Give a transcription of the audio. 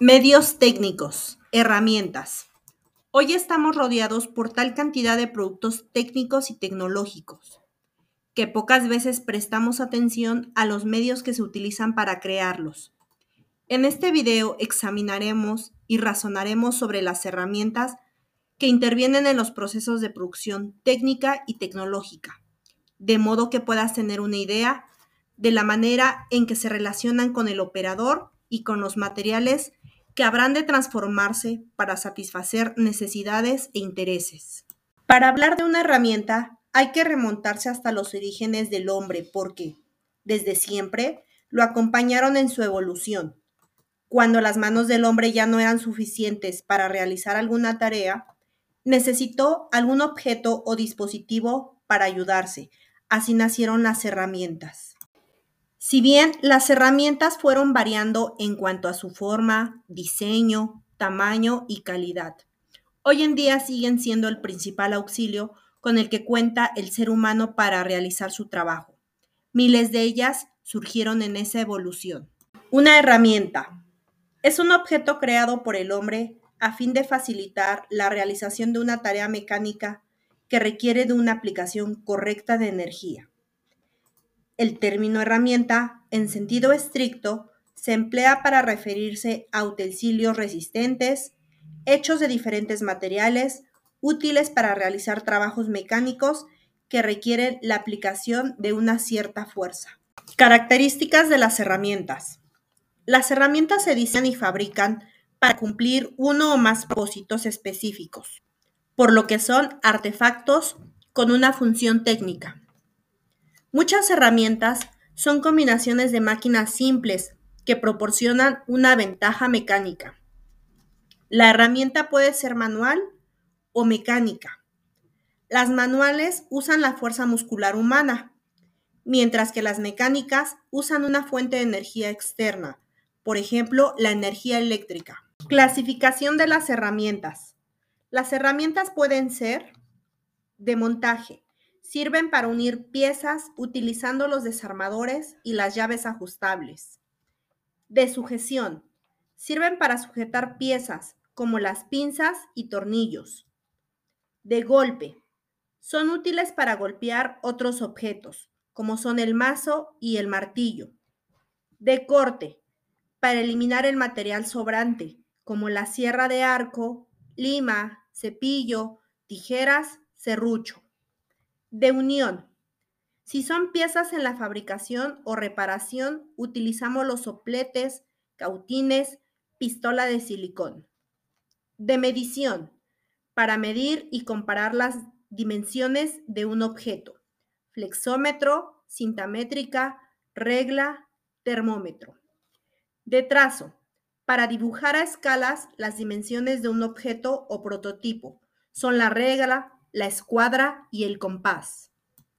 Medios técnicos, herramientas. Hoy estamos rodeados por tal cantidad de productos técnicos y tecnológicos que pocas veces prestamos atención a los medios que se utilizan para crearlos. En este video examinaremos y razonaremos sobre las herramientas que intervienen en los procesos de producción técnica y tecnológica, de modo que puedas tener una idea de la manera en que se relacionan con el operador y con los materiales que habrán de transformarse para satisfacer necesidades e intereses. Para hablar de una herramienta hay que remontarse hasta los orígenes del hombre porque, desde siempre, lo acompañaron en su evolución. Cuando las manos del hombre ya no eran suficientes para realizar alguna tarea, necesitó algún objeto o dispositivo para ayudarse. Así nacieron las herramientas. Si bien las herramientas fueron variando en cuanto a su forma, diseño, tamaño y calidad, hoy en día siguen siendo el principal auxilio con el que cuenta el ser humano para realizar su trabajo. Miles de ellas surgieron en esa evolución. Una herramienta es un objeto creado por el hombre a fin de facilitar la realización de una tarea mecánica que requiere de una aplicación correcta de energía. El término herramienta, en sentido estricto, se emplea para referirse a utensilios resistentes, hechos de diferentes materiales, útiles para realizar trabajos mecánicos que requieren la aplicación de una cierta fuerza. Características de las herramientas. Las herramientas se diseñan y fabrican para cumplir uno o más propósitos específicos, por lo que son artefactos con una función técnica. Muchas herramientas son combinaciones de máquinas simples que proporcionan una ventaja mecánica. La herramienta puede ser manual o mecánica. Las manuales usan la fuerza muscular humana, mientras que las mecánicas usan una fuente de energía externa, por ejemplo, la energía eléctrica. Clasificación de las herramientas. Las herramientas pueden ser de montaje, Sirven para unir piezas utilizando los desarmadores y las llaves ajustables. De sujeción. Sirven para sujetar piezas como las pinzas y tornillos. De golpe. Son útiles para golpear otros objetos, como son el mazo y el martillo. De corte. Para eliminar el material sobrante, como la sierra de arco, lima, cepillo, tijeras, serrucho de unión. Si son piezas en la fabricación o reparación, utilizamos los sopletes, cautines, pistola de silicón. De medición. Para medir y comparar las dimensiones de un objeto. Flexómetro, cinta métrica, regla, termómetro. De trazo. Para dibujar a escalas las dimensiones de un objeto o prototipo. Son la regla, la escuadra y el compás.